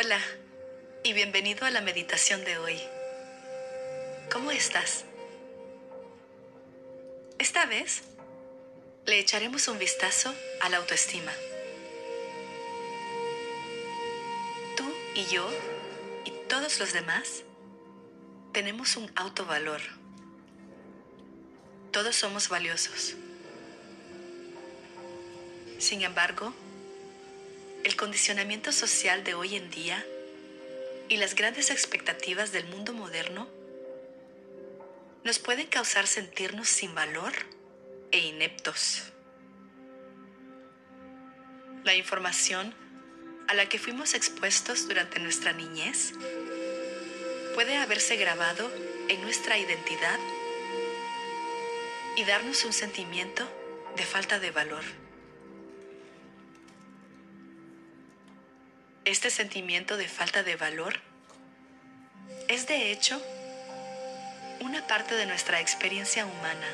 Hola y bienvenido a la meditación de hoy. ¿Cómo estás? Esta vez le echaremos un vistazo a la autoestima. Tú y yo y todos los demás tenemos un autovalor. Todos somos valiosos. Sin embargo, el condicionamiento social de hoy en día y las grandes expectativas del mundo moderno nos pueden causar sentirnos sin valor e ineptos. La información a la que fuimos expuestos durante nuestra niñez puede haberse grabado en nuestra identidad y darnos un sentimiento de falta de valor. Este sentimiento de falta de valor es de hecho una parte de nuestra experiencia humana.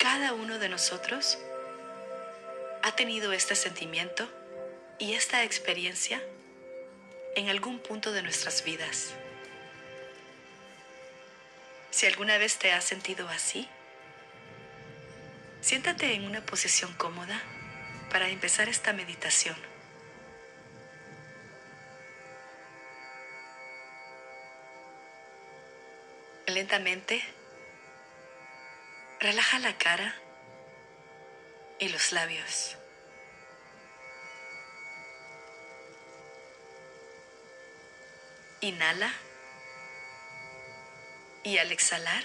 Cada uno de nosotros ha tenido este sentimiento y esta experiencia en algún punto de nuestras vidas. Si alguna vez te has sentido así, siéntate en una posición cómoda para empezar esta meditación. Lentamente, relaja la cara y los labios. Inhala y al exhalar,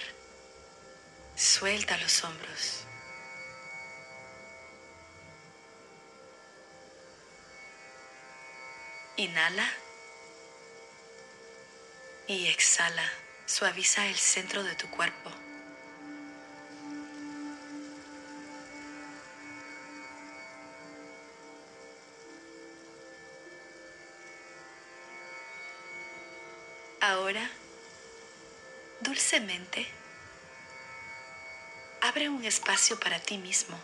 suelta los hombros. Inhala y exhala. Suaviza el centro de tu cuerpo. Ahora, dulcemente, abre un espacio para ti mismo,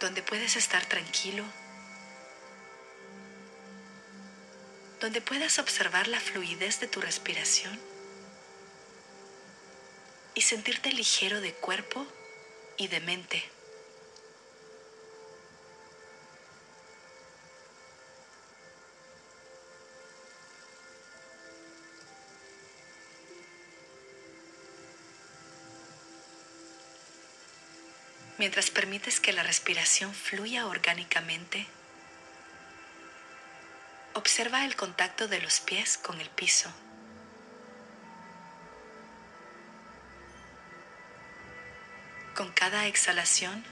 donde puedes estar tranquilo donde puedas observar la fluidez de tu respiración y sentirte ligero de cuerpo y de mente. Mientras permites que la respiración fluya orgánicamente, Observa el contacto de los pies con el piso. Con cada exhalación,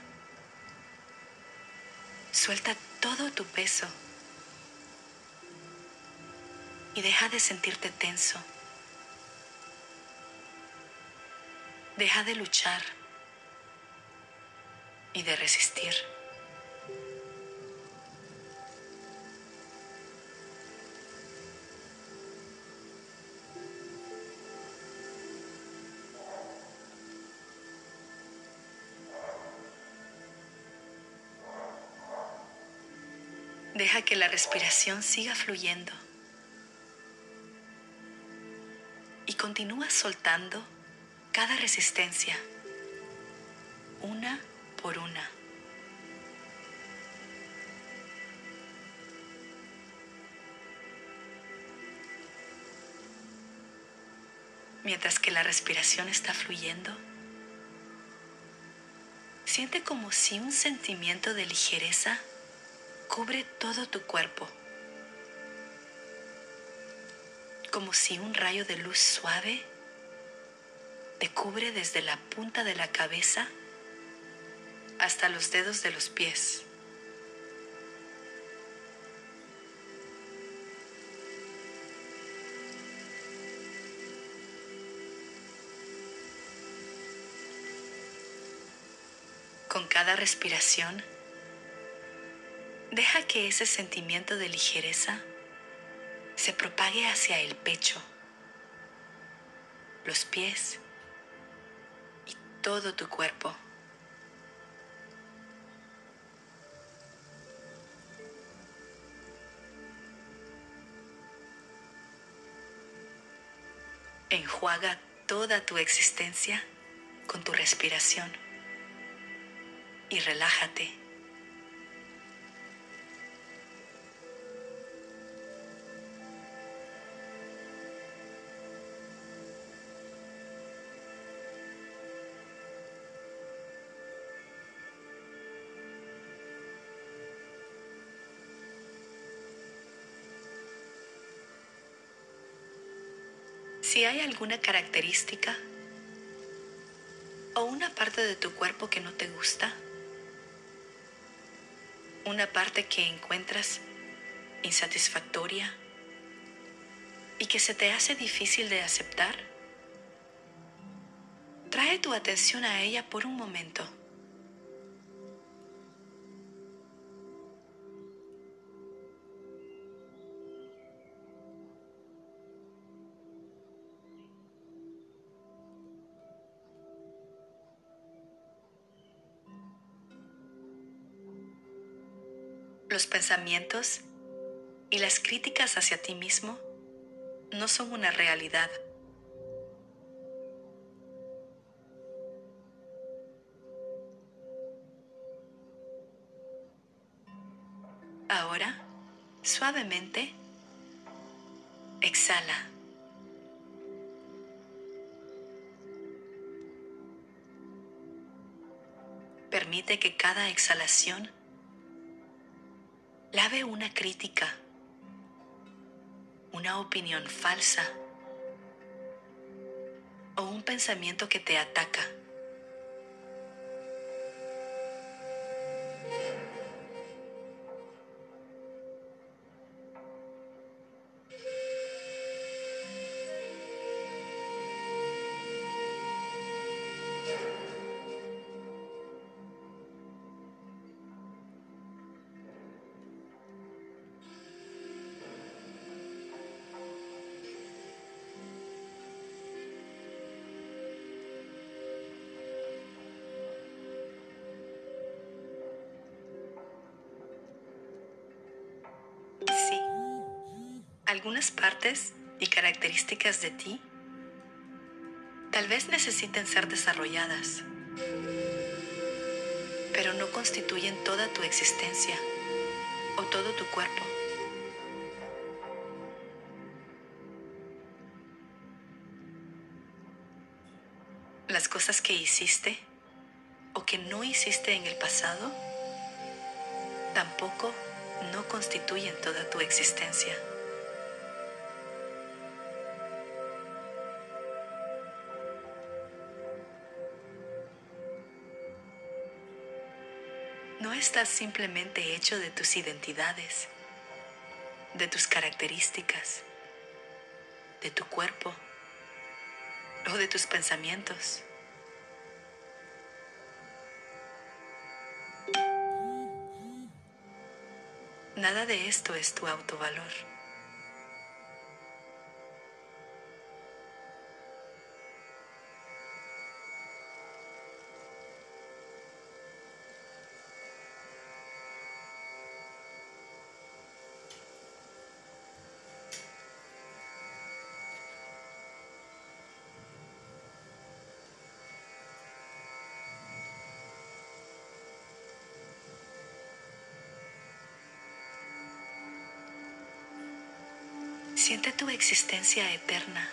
suelta todo tu peso y deja de sentirte tenso. Deja de luchar y de resistir. Deja que la respiración siga fluyendo y continúa soltando cada resistencia, una por una. Mientras que la respiración está fluyendo, siente como si un sentimiento de ligereza cubre todo tu cuerpo, como si un rayo de luz suave te cubre desde la punta de la cabeza hasta los dedos de los pies. Con cada respiración, Deja que ese sentimiento de ligereza se propague hacia el pecho, los pies y todo tu cuerpo. Enjuaga toda tu existencia con tu respiración y relájate. Si hay alguna característica o una parte de tu cuerpo que no te gusta, una parte que encuentras insatisfactoria y que se te hace difícil de aceptar, trae tu atención a ella por un momento. Los pensamientos y las críticas hacia ti mismo no son una realidad. Ahora, suavemente, exhala. Permite que cada exhalación lave una crítica, una opinión falsa o un pensamiento que te ataca. Algunas partes y características de ti tal vez necesiten ser desarrolladas, pero no constituyen toda tu existencia o todo tu cuerpo. Las cosas que hiciste o que no hiciste en el pasado tampoco no constituyen toda tu existencia. No estás simplemente hecho de tus identidades, de tus características, de tu cuerpo o de tus pensamientos. Nada de esto es tu autovalor. Siente tu existencia eterna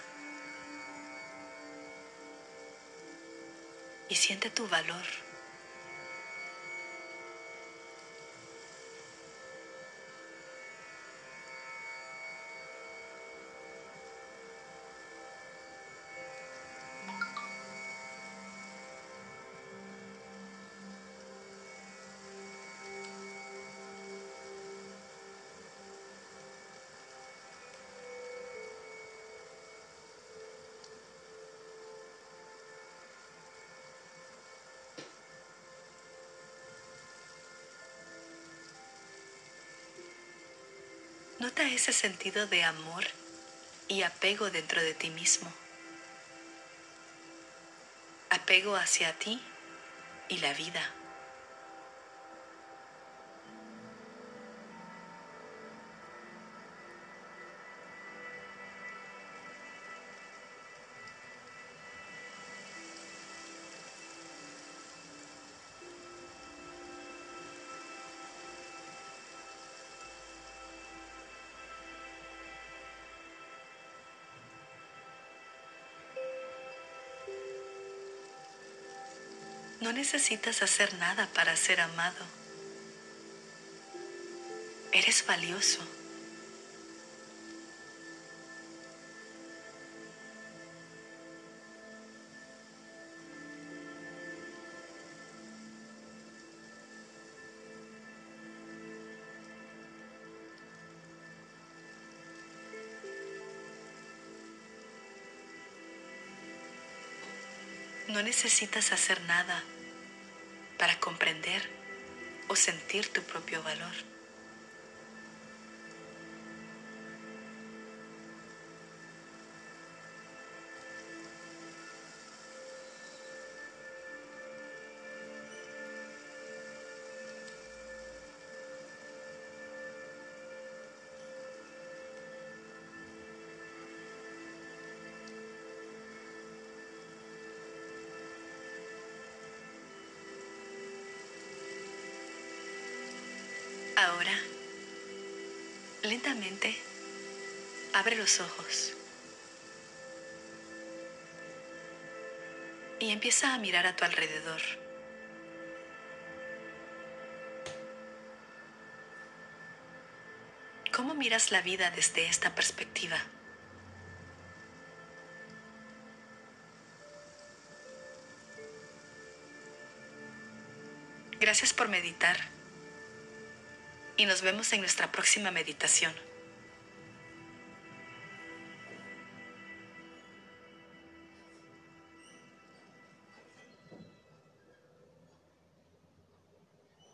y siente tu valor. Nota ese sentido de amor y apego dentro de ti mismo. Apego hacia ti y la vida. No necesitas hacer nada para ser amado. Eres valioso. No necesitas hacer nada para comprender o sentir tu propio valor. Ahora, lentamente, abre los ojos y empieza a mirar a tu alrededor. ¿Cómo miras la vida desde esta perspectiva? Gracias por meditar y nos vemos en nuestra próxima meditación.